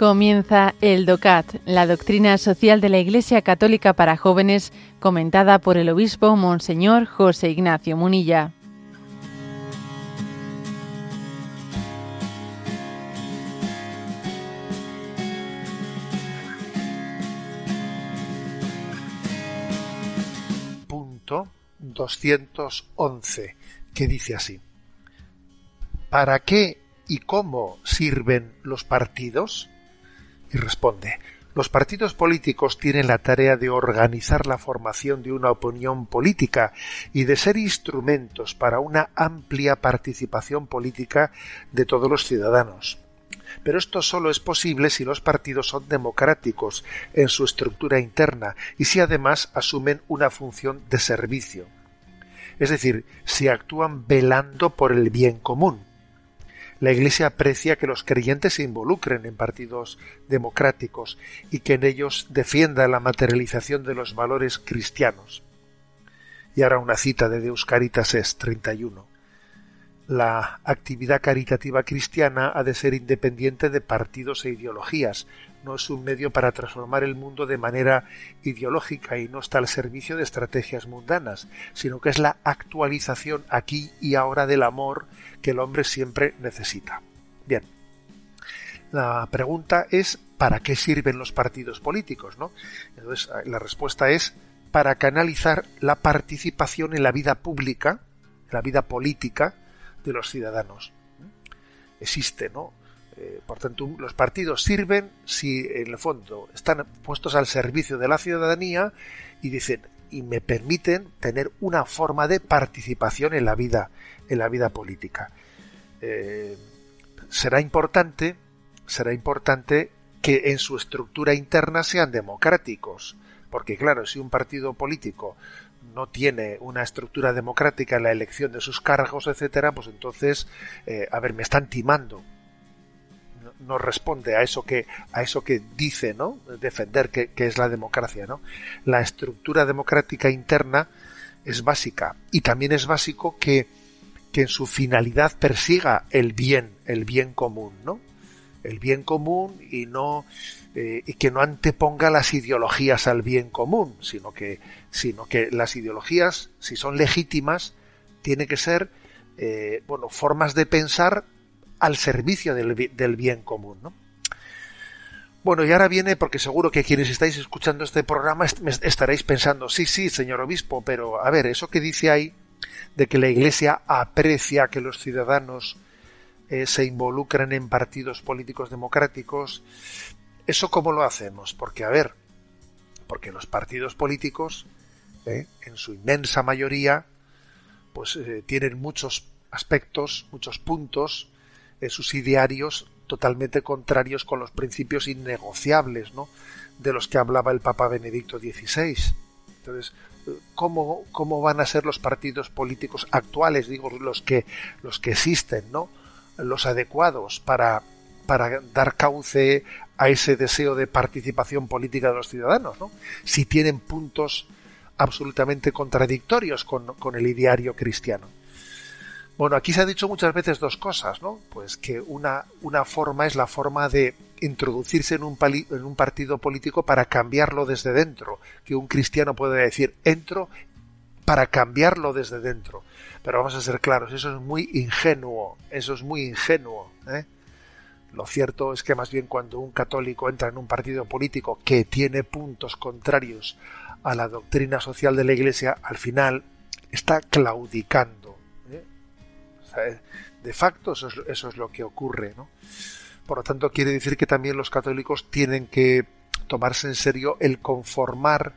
Comienza el DOCAT, la doctrina social de la Iglesia Católica para jóvenes, comentada por el obispo Monseñor José Ignacio Munilla. Punto 211, que dice así. ¿Para qué y cómo sirven los partidos? Y responde los partidos políticos tienen la tarea de organizar la formación de una opinión política y de ser instrumentos para una amplia participación política de todos los ciudadanos. Pero esto solo es posible si los partidos son democráticos en su estructura interna y si además asumen una función de servicio. Es decir, si actúan velando por el bien común la Iglesia aprecia que los creyentes se involucren en partidos democráticos y que en ellos defienda la materialización de los valores cristianos. Y ahora una cita de Deus Caritas es 31. La actividad caritativa cristiana ha de ser independiente de partidos e ideologías, no es un medio para transformar el mundo de manera ideológica y no está al servicio de estrategias mundanas, sino que es la actualización aquí y ahora del amor que el hombre siempre necesita. Bien, la pregunta es ¿para qué sirven los partidos políticos? ¿no? Entonces, la respuesta es para canalizar la participación en la vida pública, en la vida política de los ciudadanos. Existe, ¿no? Eh, por tanto, los partidos sirven si en el fondo están puestos al servicio de la ciudadanía y dicen y me permiten tener una forma de participación en la vida en la vida política. Eh, será importante será importante que en su estructura interna sean democráticos, porque claro, si un partido político no tiene una estructura democrática en la elección de sus cargos, etcétera, pues entonces, eh, a ver, me están timando, no responde a eso que a eso que dice no defender que, es la democracia no la estructura democrática interna es básica y también es básico que, que en su finalidad persiga el bien el bien común no el bien común y no eh, y que no anteponga las ideologías al bien común sino que sino que las ideologías si son legítimas tiene que ser eh, bueno formas de pensar al servicio del, bien común. ¿no? Bueno, y ahora viene, porque seguro que quienes estáis escuchando este programa estaréis pensando, sí, sí, señor obispo, pero a ver, eso que dice ahí, de que la Iglesia aprecia que los ciudadanos eh, se involucren en partidos políticos democráticos, ¿eso cómo lo hacemos? Porque, a ver, porque los partidos políticos, eh, en su inmensa mayoría, pues eh, tienen muchos aspectos, muchos puntos subsidiarios totalmente contrarios con los principios innegociables ¿no? de los que hablaba el Papa Benedicto XVI. Entonces, ¿cómo, ¿cómo van a ser los partidos políticos actuales, digo, los que, los que existen, ¿no? Los adecuados para, para dar cauce a ese deseo de participación política de los ciudadanos, ¿no? si tienen puntos absolutamente contradictorios con, con el ideario cristiano. Bueno, aquí se ha dicho muchas veces dos cosas, ¿no? Pues que una, una forma es la forma de introducirse en un, en un partido político para cambiarlo desde dentro, que un cristiano puede decir, entro para cambiarlo desde dentro. Pero vamos a ser claros, eso es muy ingenuo, eso es muy ingenuo. ¿eh? Lo cierto es que más bien cuando un católico entra en un partido político que tiene puntos contrarios a la doctrina social de la Iglesia, al final está claudicando de facto eso es, lo que ocurre. ¿no? Por lo tanto, quiere decir que también los católicos tienen que tomarse en serio el conformar,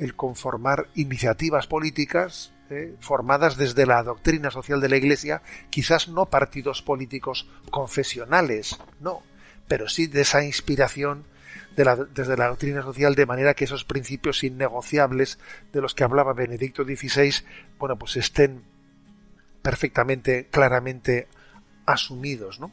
el conformar iniciativas políticas ¿eh? formadas desde la doctrina social de la Iglesia, quizás no partidos políticos confesionales, no, pero sí de esa inspiración de la, desde la doctrina social, de manera que esos principios innegociables de los que hablaba Benedicto XVI, bueno, pues estén perfectamente, claramente asumidos, ¿no?